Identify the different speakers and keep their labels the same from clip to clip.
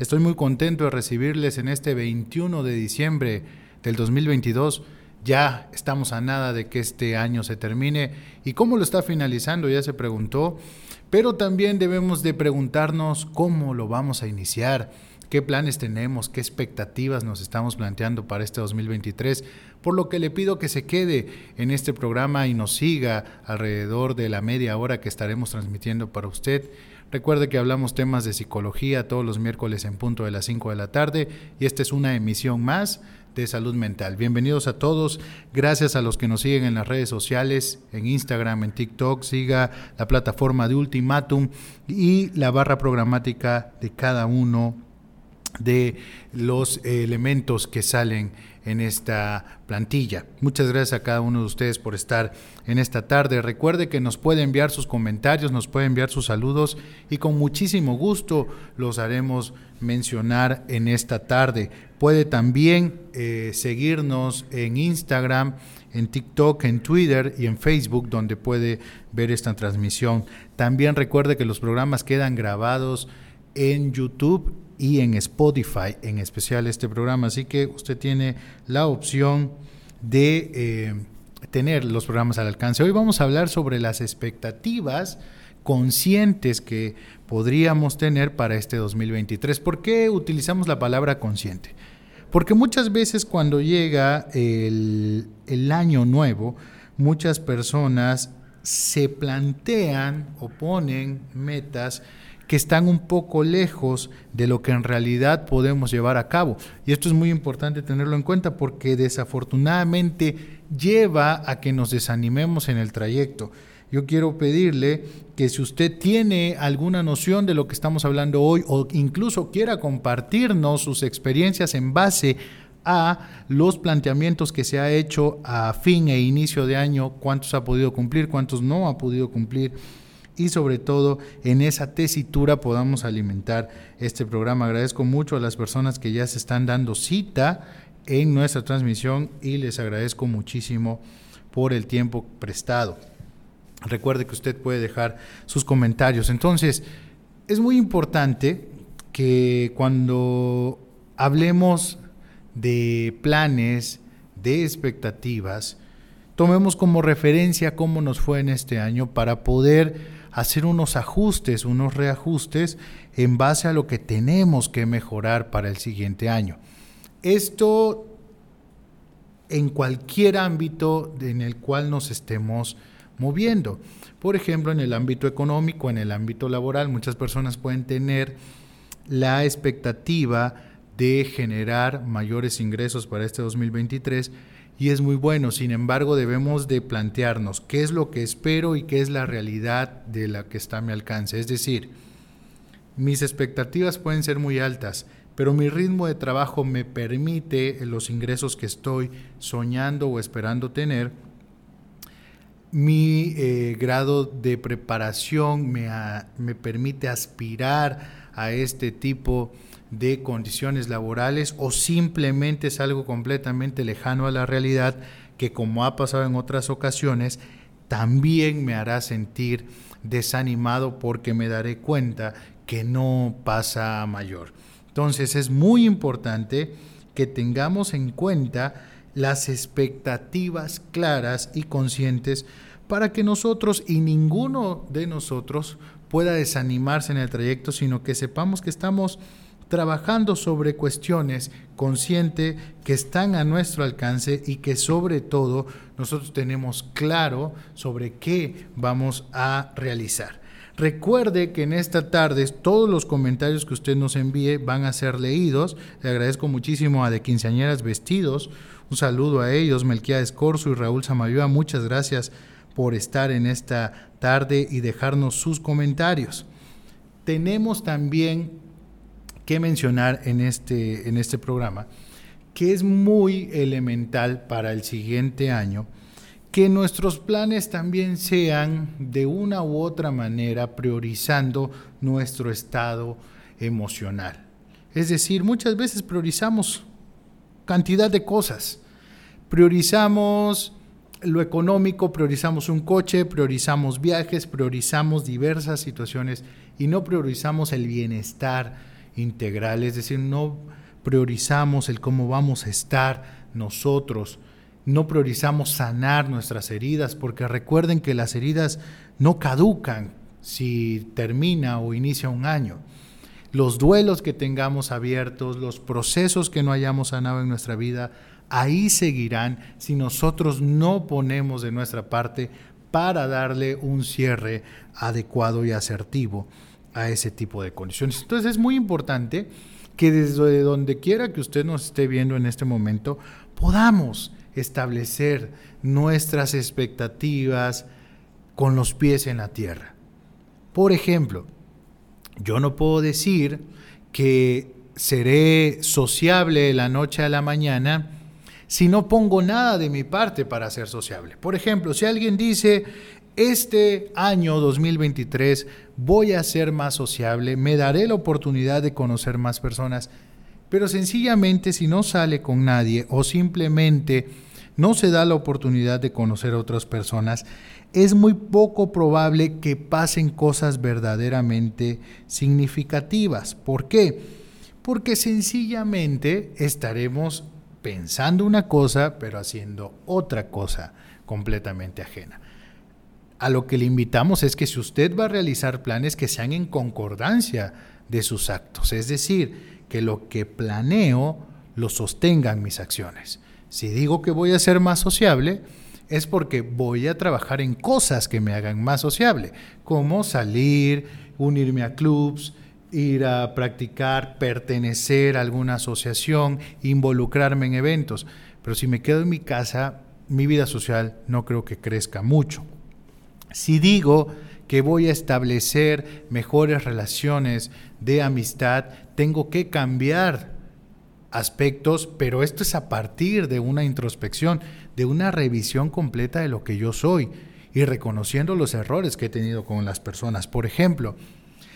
Speaker 1: Estoy muy contento de recibirles en este 21 de diciembre del 2022. Ya estamos a nada de que este año se termine. ¿Y cómo lo está finalizando? Ya se preguntó. Pero también debemos de preguntarnos cómo lo vamos a iniciar qué planes tenemos, qué expectativas nos estamos planteando para este 2023, por lo que le pido que se quede en este programa y nos siga alrededor de la media hora que estaremos transmitiendo para usted. Recuerde que hablamos temas de psicología todos los miércoles en punto de las 5 de la tarde y esta es una emisión más de salud mental. Bienvenidos a todos, gracias a los que nos siguen en las redes sociales, en Instagram, en TikTok, siga la plataforma de Ultimatum y la barra programática de cada uno de los elementos que salen en esta plantilla. Muchas gracias a cada uno de ustedes por estar en esta tarde. Recuerde que nos puede enviar sus comentarios, nos puede enviar sus saludos y con muchísimo gusto los haremos mencionar en esta tarde. Puede también eh, seguirnos en Instagram, en TikTok, en Twitter y en Facebook, donde puede ver esta transmisión. También recuerde que los programas quedan grabados en YouTube y en Spotify, en especial este programa. Así que usted tiene la opción de eh, tener los programas al alcance. Hoy vamos a hablar sobre las expectativas conscientes que podríamos tener para este 2023. ¿Por qué utilizamos la palabra consciente? Porque muchas veces cuando llega el, el año nuevo, muchas personas se plantean o ponen metas que están un poco lejos de lo que en realidad podemos llevar a cabo. Y esto es muy importante tenerlo en cuenta porque desafortunadamente lleva a que nos desanimemos en el trayecto. Yo quiero pedirle que si usted tiene alguna noción de lo que estamos hablando hoy o incluso quiera compartirnos sus experiencias en base a los planteamientos que se ha hecho a fin e inicio de año, cuántos ha podido cumplir, cuántos no ha podido cumplir y sobre todo en esa tesitura podamos alimentar este programa. Agradezco mucho a las personas que ya se están dando cita en nuestra transmisión y les agradezco muchísimo por el tiempo prestado. Recuerde que usted puede dejar sus comentarios. Entonces, es muy importante que cuando hablemos de planes, de expectativas, tomemos como referencia cómo nos fue en este año para poder hacer unos ajustes, unos reajustes en base a lo que tenemos que mejorar para el siguiente año. Esto en cualquier ámbito en el cual nos estemos moviendo. Por ejemplo, en el ámbito económico, en el ámbito laboral, muchas personas pueden tener la expectativa de generar mayores ingresos para este 2023 y es muy bueno. Sin embargo, debemos de plantearnos qué es lo que espero y qué es la realidad de la que está a mi alcance. Es decir, mis expectativas pueden ser muy altas, pero mi ritmo de trabajo me permite los ingresos que estoy soñando o esperando tener. Mi eh, grado de preparación me, me permite aspirar a este tipo de de condiciones laborales o simplemente es algo completamente lejano a la realidad que como ha pasado en otras ocasiones, también me hará sentir desanimado porque me daré cuenta que no pasa mayor. Entonces es muy importante que tengamos en cuenta las expectativas claras y conscientes para que nosotros y ninguno de nosotros pueda desanimarse en el trayecto, sino que sepamos que estamos trabajando sobre cuestiones conscientes que están a nuestro alcance y que sobre todo nosotros tenemos claro sobre qué vamos a realizar. Recuerde que en esta tarde todos los comentarios que usted nos envíe van a ser leídos. Le agradezco muchísimo a De Quinceañeras Vestidos. Un saludo a ellos, Melquiades Corso y Raúl Samayoa. Muchas gracias por estar en esta tarde y dejarnos sus comentarios. Tenemos también que mencionar en este, en este programa, que es muy elemental para el siguiente año, que nuestros planes también sean de una u otra manera priorizando nuestro estado emocional. Es decir, muchas veces priorizamos cantidad de cosas. Priorizamos lo económico, priorizamos un coche, priorizamos viajes, priorizamos diversas situaciones y no priorizamos el bienestar integral, es decir, no priorizamos el cómo vamos a estar nosotros, no priorizamos sanar nuestras heridas, porque recuerden que las heridas no caducan si termina o inicia un año. Los duelos que tengamos abiertos, los procesos que no hayamos sanado en nuestra vida, ahí seguirán si nosotros no ponemos de nuestra parte para darle un cierre adecuado y asertivo a ese tipo de condiciones. Entonces es muy importante que desde donde quiera que usted nos esté viendo en este momento, podamos establecer nuestras expectativas con los pies en la tierra. Por ejemplo, yo no puedo decir que seré sociable de la noche a la mañana si no pongo nada de mi parte para ser sociable. Por ejemplo, si alguien dice, este año 2023 voy a ser más sociable, me daré la oportunidad de conocer más personas, pero sencillamente si no sale con nadie o simplemente no se da la oportunidad de conocer a otras personas, es muy poco probable que pasen cosas verdaderamente significativas. ¿Por qué? Porque sencillamente estaremos pensando una cosa, pero haciendo otra cosa completamente ajena. A lo que le invitamos es que si usted va a realizar planes que sean en concordancia de sus actos, es decir, que lo que planeo lo sostengan mis acciones. Si digo que voy a ser más sociable, es porque voy a trabajar en cosas que me hagan más sociable, como salir, unirme a clubs, ir a practicar, pertenecer a alguna asociación, involucrarme en eventos. Pero si me quedo en mi casa, mi vida social no creo que crezca mucho. Si digo que voy a establecer mejores relaciones de amistad, tengo que cambiar aspectos, pero esto es a partir de una introspección, de una revisión completa de lo que yo soy y reconociendo los errores que he tenido con las personas. Por ejemplo,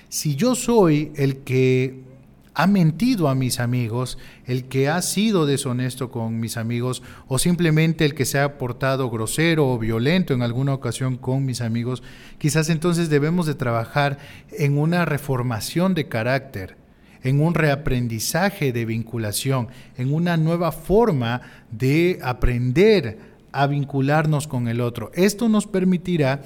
Speaker 1: si yo soy el que ha mentido a mis amigos, el que ha sido deshonesto con mis amigos o simplemente el que se ha portado grosero o violento en alguna ocasión con mis amigos, quizás entonces debemos de trabajar en una reformación de carácter, en un reaprendizaje de vinculación, en una nueva forma de aprender a vincularnos con el otro. Esto nos permitirá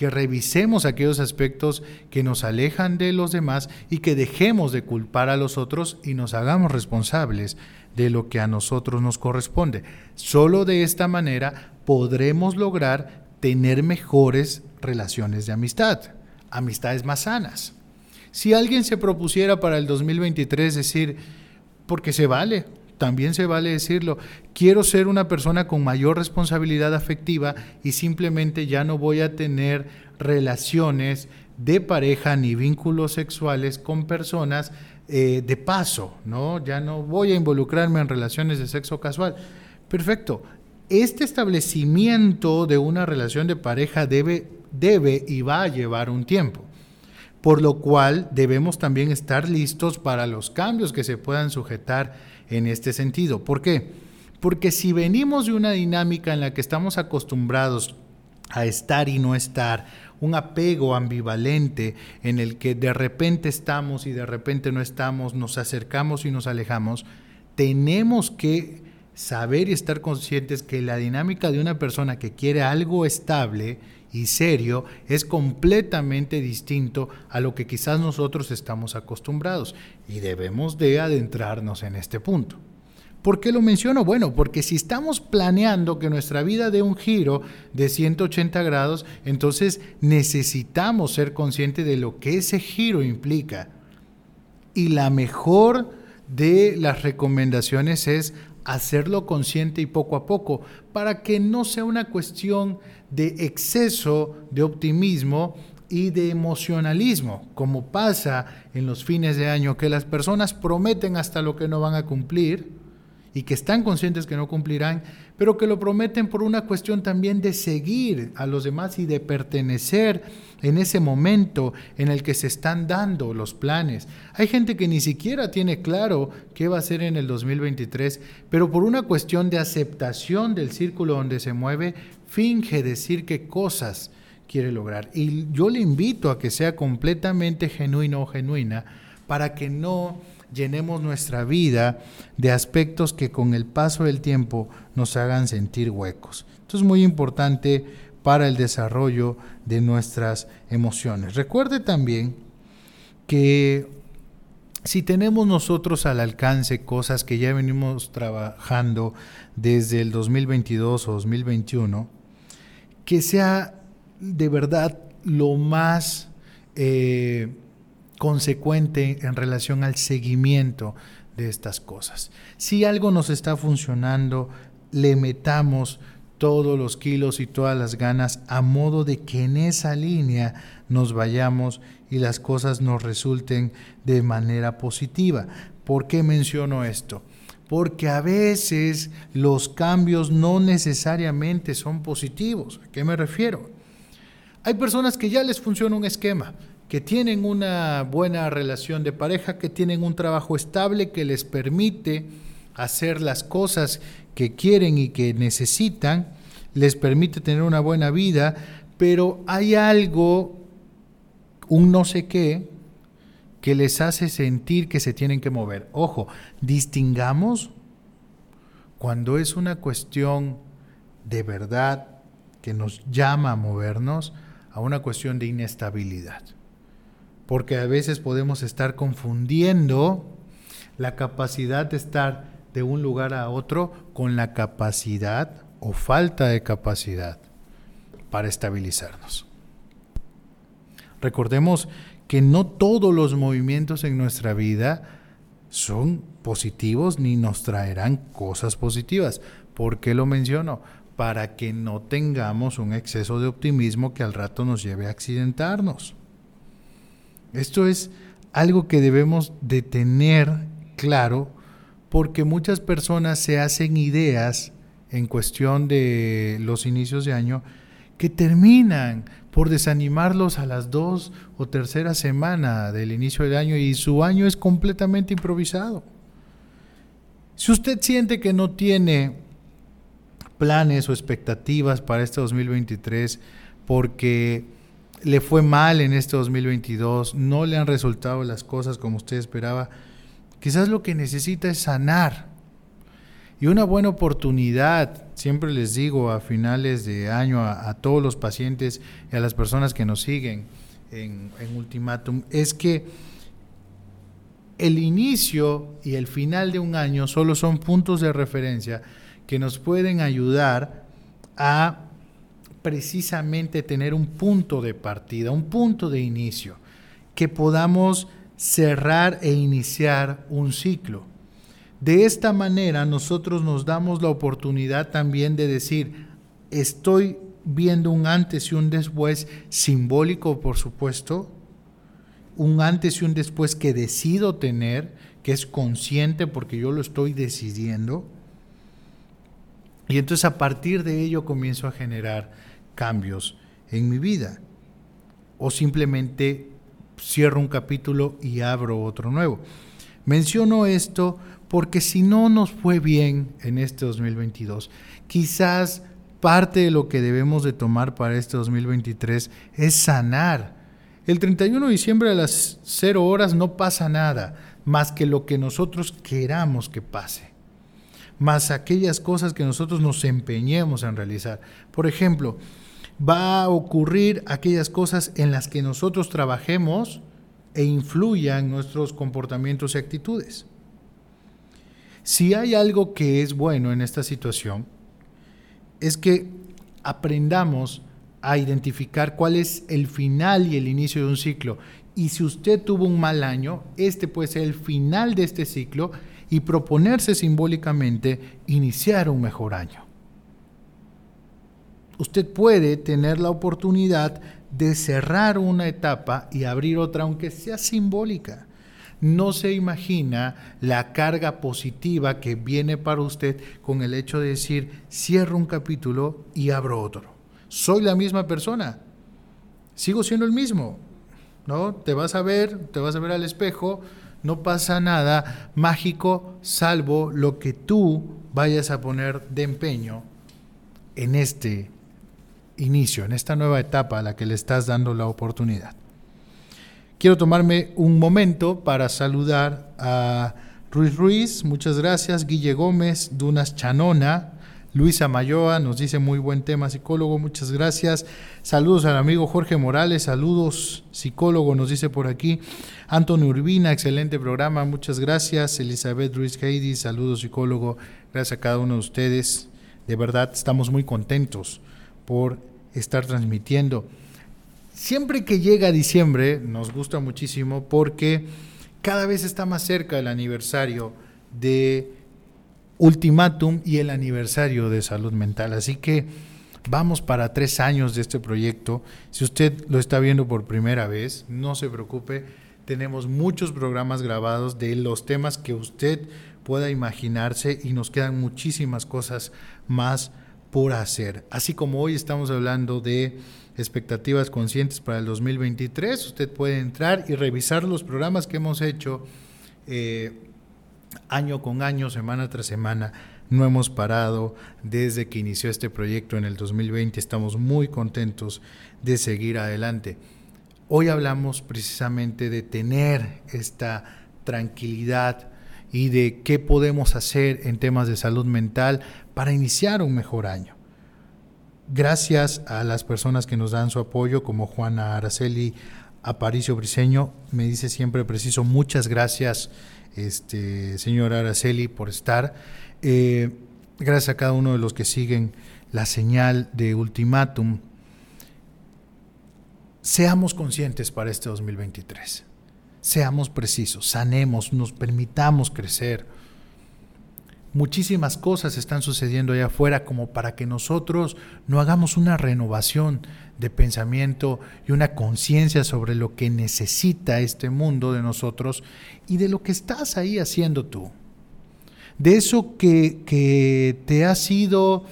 Speaker 1: que revisemos aquellos aspectos que nos alejan de los demás y que dejemos de culpar a los otros y nos hagamos responsables de lo que a nosotros nos corresponde. Solo de esta manera podremos lograr tener mejores relaciones de amistad, amistades más sanas. Si alguien se propusiera para el 2023 decir, porque se vale, también se vale decirlo, quiero ser una persona con mayor responsabilidad afectiva y simplemente ya no voy a tener relaciones de pareja ni vínculos sexuales con personas eh, de paso, ¿no? Ya no voy a involucrarme en relaciones de sexo casual. Perfecto. Este establecimiento de una relación de pareja debe, debe y va a llevar un tiempo por lo cual debemos también estar listos para los cambios que se puedan sujetar en este sentido. ¿Por qué? Porque si venimos de una dinámica en la que estamos acostumbrados a estar y no estar, un apego ambivalente en el que de repente estamos y de repente no estamos, nos acercamos y nos alejamos, tenemos que saber y estar conscientes que la dinámica de una persona que quiere algo estable y serio es completamente distinto a lo que quizás nosotros estamos acostumbrados y debemos de adentrarnos en este punto. ¿Por qué lo menciono? Bueno, porque si estamos planeando que nuestra vida dé un giro de 180 grados, entonces necesitamos ser conscientes de lo que ese giro implica. Y la mejor de las recomendaciones es hacerlo consciente y poco a poco, para que no sea una cuestión de exceso de optimismo y de emocionalismo, como pasa en los fines de año, que las personas prometen hasta lo que no van a cumplir y que están conscientes que no cumplirán, pero que lo prometen por una cuestión también de seguir a los demás y de pertenecer en ese momento en el que se están dando los planes. Hay gente que ni siquiera tiene claro qué va a hacer en el 2023, pero por una cuestión de aceptación del círculo donde se mueve, finge decir qué cosas quiere lograr. Y yo le invito a que sea completamente genuino o genuina para que no llenemos nuestra vida de aspectos que con el paso del tiempo nos hagan sentir huecos. Esto es muy importante para el desarrollo de nuestras emociones. Recuerde también que si tenemos nosotros al alcance cosas que ya venimos trabajando desde el 2022 o 2021, que sea de verdad lo más eh, consecuente en relación al seguimiento de estas cosas. Si algo nos está funcionando, le metamos todos los kilos y todas las ganas a modo de que en esa línea nos vayamos y las cosas nos resulten de manera positiva. ¿Por qué menciono esto? Porque a veces los cambios no necesariamente son positivos. ¿A qué me refiero? Hay personas que ya les funciona un esquema, que tienen una buena relación de pareja, que tienen un trabajo estable que les permite hacer las cosas que quieren y que necesitan, les permite tener una buena vida, pero hay algo, un no sé qué, que les hace sentir que se tienen que mover. Ojo, distingamos cuando es una cuestión de verdad que nos llama a movernos a una cuestión de inestabilidad. Porque a veces podemos estar confundiendo la capacidad de estar de un lugar a otro con la capacidad o falta de capacidad para estabilizarnos. Recordemos que no todos los movimientos en nuestra vida son positivos ni nos traerán cosas positivas. ¿Por qué lo menciono? Para que no tengamos un exceso de optimismo que al rato nos lleve a accidentarnos. Esto es algo que debemos de tener claro porque muchas personas se hacen ideas en cuestión de los inicios de año que terminan por desanimarlos a las dos o tercera semana del inicio del año y su año es completamente improvisado. Si usted siente que no tiene planes o expectativas para este 2023 porque le fue mal en este 2022, no le han resultado las cosas como usted esperaba, Quizás lo que necesita es sanar. Y una buena oportunidad, siempre les digo a finales de año a, todos los pacientes y a las personas que nos siguen en, en es que el inicio y el final de un año solo son puntos de referencia que nos pueden ayudar a precisamente tener un punto de partida, un punto de inicio, que podamos cerrar e iniciar un ciclo. De esta manera nosotros nos damos la oportunidad también de decir, estoy viendo un antes y un después simbólico, por supuesto, un antes y un después que decido tener, que es consciente porque yo lo estoy decidiendo. Y entonces a partir de ello comienzo a generar cambios en mi vida. O simplemente cierro un capítulo y abro otro nuevo. Menciono esto porque si no nos fue bien en este 2022, quizás parte de lo que debemos de tomar para este 2023 es sanar. El 31 de diciembre a las 0 horas no pasa nada, más que lo que nosotros queramos que pase, más aquellas cosas que nosotros nos empeñemos en realizar. Por ejemplo, va a ocurrir aquellas cosas en las que nosotros trabajemos e influyan nuestros comportamientos y actitudes. Si hay algo que es bueno en esta situación, es que aprendamos a identificar cuál es el final y el inicio de un ciclo. Y si usted tuvo un mal año, este puede ser el final de este ciclo y proponerse simbólicamente iniciar un mejor año usted puede tener la oportunidad de cerrar una etapa y abrir otra, aunque sea simbólica. No se imagina la carga positiva que viene para usted con el hecho de decir, cierro un capítulo y abro otro. Soy la misma persona, sigo siendo el mismo, ¿no? Te vas a ver, te vas a ver al espejo, no pasa nada mágico salvo lo que tú vayas a poner de empeño en este inicio, en esta nueva etapa a la que le estás dando la oportunidad. quiero tomarme un momento para saludar a Ruiz Ruiz, muchas gracias, Guille Gómez, Dunas Chanona, Luisa Mayoa nos dice muy buen tema, psicólogo, muchas gracias. Saludos al amigo Jorge Morales, saludos, psicólogo, nos dice por aquí. Antonio Urbina, excelente programa, muchas gracias. Elizabeth Ruiz Heidi, saludos, psicólogo, gracias a cada uno de ustedes. De verdad, estamos muy contentos por estar transmitiendo. Siempre que llega diciembre, nos gusta muchísimo porque cada vez está más cerca el aniversario de ultimátum y el aniversario de salud mental. Así que vamos para tres años de este proyecto. Si usted lo está viendo por primera vez, no se preocupe. Tenemos muchos programas grabados de los temas que usted pueda imaginarse y nos quedan muchísimas cosas más por hacer. Así como hoy estamos hablando de expectativas conscientes para el 2023, usted puede entrar y revisar los programas que hemos hecho. Eh, año con año, semana tras semana. No hemos parado desde que inició este proyecto en el 2020. Estamos muy contentos de seguir adelante. Hoy hablamos precisamente de tener esta tranquilidad y de qué podemos hacer en temas de salud mental para iniciar un mejor año. Gracias a las personas que nos dan su apoyo, como Juana Araceli Aparicio Briseño, me dice siempre preciso, muchas gracias este, señor Araceli, por estar. Eh, gracias a cada uno de los que siguen la señal de ultimátum. Seamos conscientes para este 2023. Seamos precisos, sanemos, nos permitamos crecer. Muchísimas cosas están sucediendo allá afuera como para que nosotros no hagamos una renovación de pensamiento y una conciencia sobre lo que necesita este mundo de nosotros y de lo que estás ahí haciendo tú. De eso que, te ha sido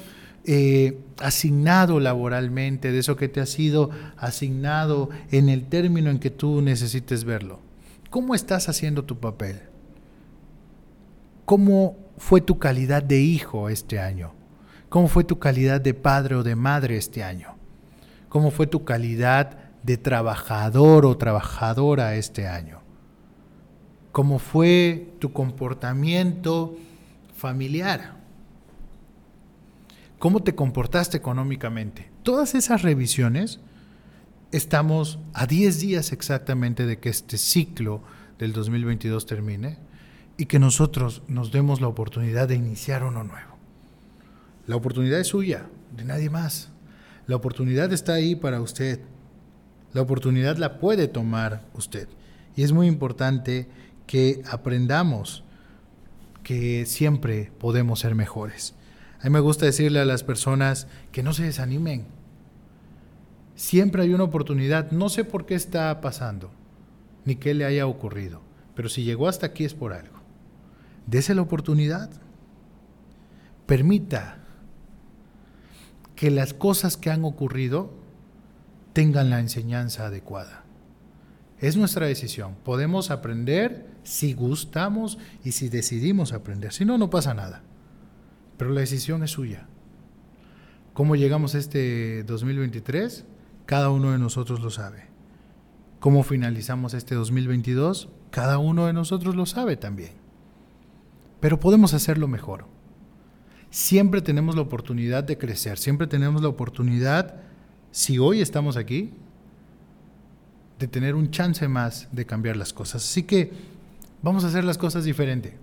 Speaker 1: eh, asignado laboralmente, de eso que te ha sido asignado en el término en que tú necesites verlo. ¿Cómo estás haciendo tu papel? ¿Cómo fue tu calidad de hijo este año? ¿Cómo fue tu calidad de padre o de madre este año? ¿Cómo fue tu calidad de trabajador o trabajadora este año? ¿Cómo fue tu comportamiento familiar? ¿Cómo te comportaste económicamente? Todas esas revisiones estamos a 10 días exactamente de que este ciclo del 2022 termine y que nosotros nos demos la oportunidad de iniciar uno nuevo. La oportunidad es suya, de nadie más. La oportunidad está ahí para usted. La oportunidad la puede tomar usted. Y es muy importante que aprendamos que siempre podemos ser mejores. A mí me gusta decirle a las personas que no se desanimen. Siempre hay una oportunidad. No sé por qué está pasando, ni qué le haya ocurrido. Pero si llegó hasta aquí es por algo. Dese la oportunidad. Permita que las cosas que han ocurrido tengan la enseñanza adecuada. Es nuestra decisión. Podemos aprender si gustamos y si decidimos aprender. Si no, no pasa nada. Pero la decisión es suya. ¿Cómo llegamos a este 2023? Cada uno de nosotros lo sabe. ¿Cómo finalizamos este 2022? Cada uno de nosotros lo sabe también. Pero podemos hacerlo mejor siempre tenemos la oportunidad de crecer, siempre tenemos la oportunidad, si hoy estamos aquí, de tener un chance más de cambiar las cosas. Así que vamos a hacer las cosas diferente.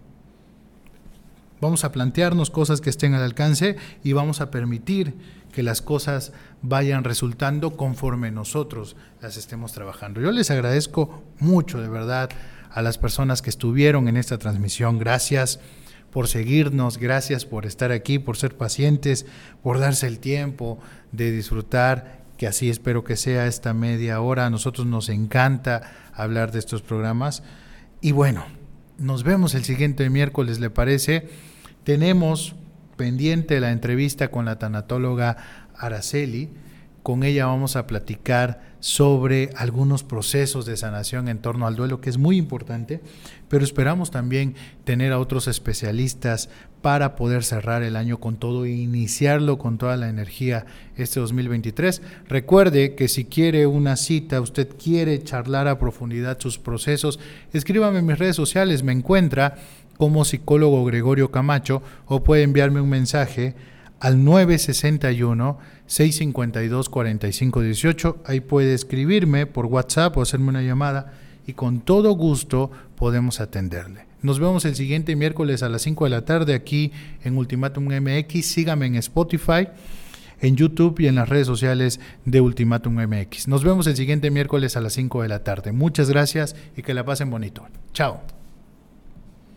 Speaker 1: Vamos a plantearnos cosas que estén al alcance y vamos a permitir que las cosas vayan resultando conforme nosotros las estemos trabajando. Yo les agradezco mucho, de verdad, a las personas que estuvieron en esta transmisión. Gracias por seguirnos, gracias por estar aquí, por ser pacientes, por darse el tiempo de disfrutar, que así espero que sea esta media hora. A nosotros nos encanta hablar de estos programas. Y bueno, nos vemos el siguiente miércoles, ¿le parece? Tenemos pendiente la entrevista con la tanatóloga Araceli, Con ella vamos a platicar sobre algunos procesos de sanación en torno al duelo, que es muy importante, pero esperamos también tener a otros especialistas para poder cerrar el año con todo e iniciarlo con toda la energía este 2023. Recuerde que si quiere una cita, usted quiere charlar a profundidad sus procesos, escríbame en mis redes sociales, me encuentra como psicólogo Gregorio Camacho o puede enviarme un mensaje al 961 652 4518. Ahí puede escribirme por WhatsApp o hacerme una llamada y con todo gusto podemos atenderle. Nos vemos el siguiente miércoles a las 5 de la tarde aquí en Ultimatum MX. Sígame en Spotify, en YouTube y en las redes sociales de Ultimatum MX. Nos vemos el siguiente miércoles a las 5 de la tarde. Muchas gracias y que la pasen bonito. Chao.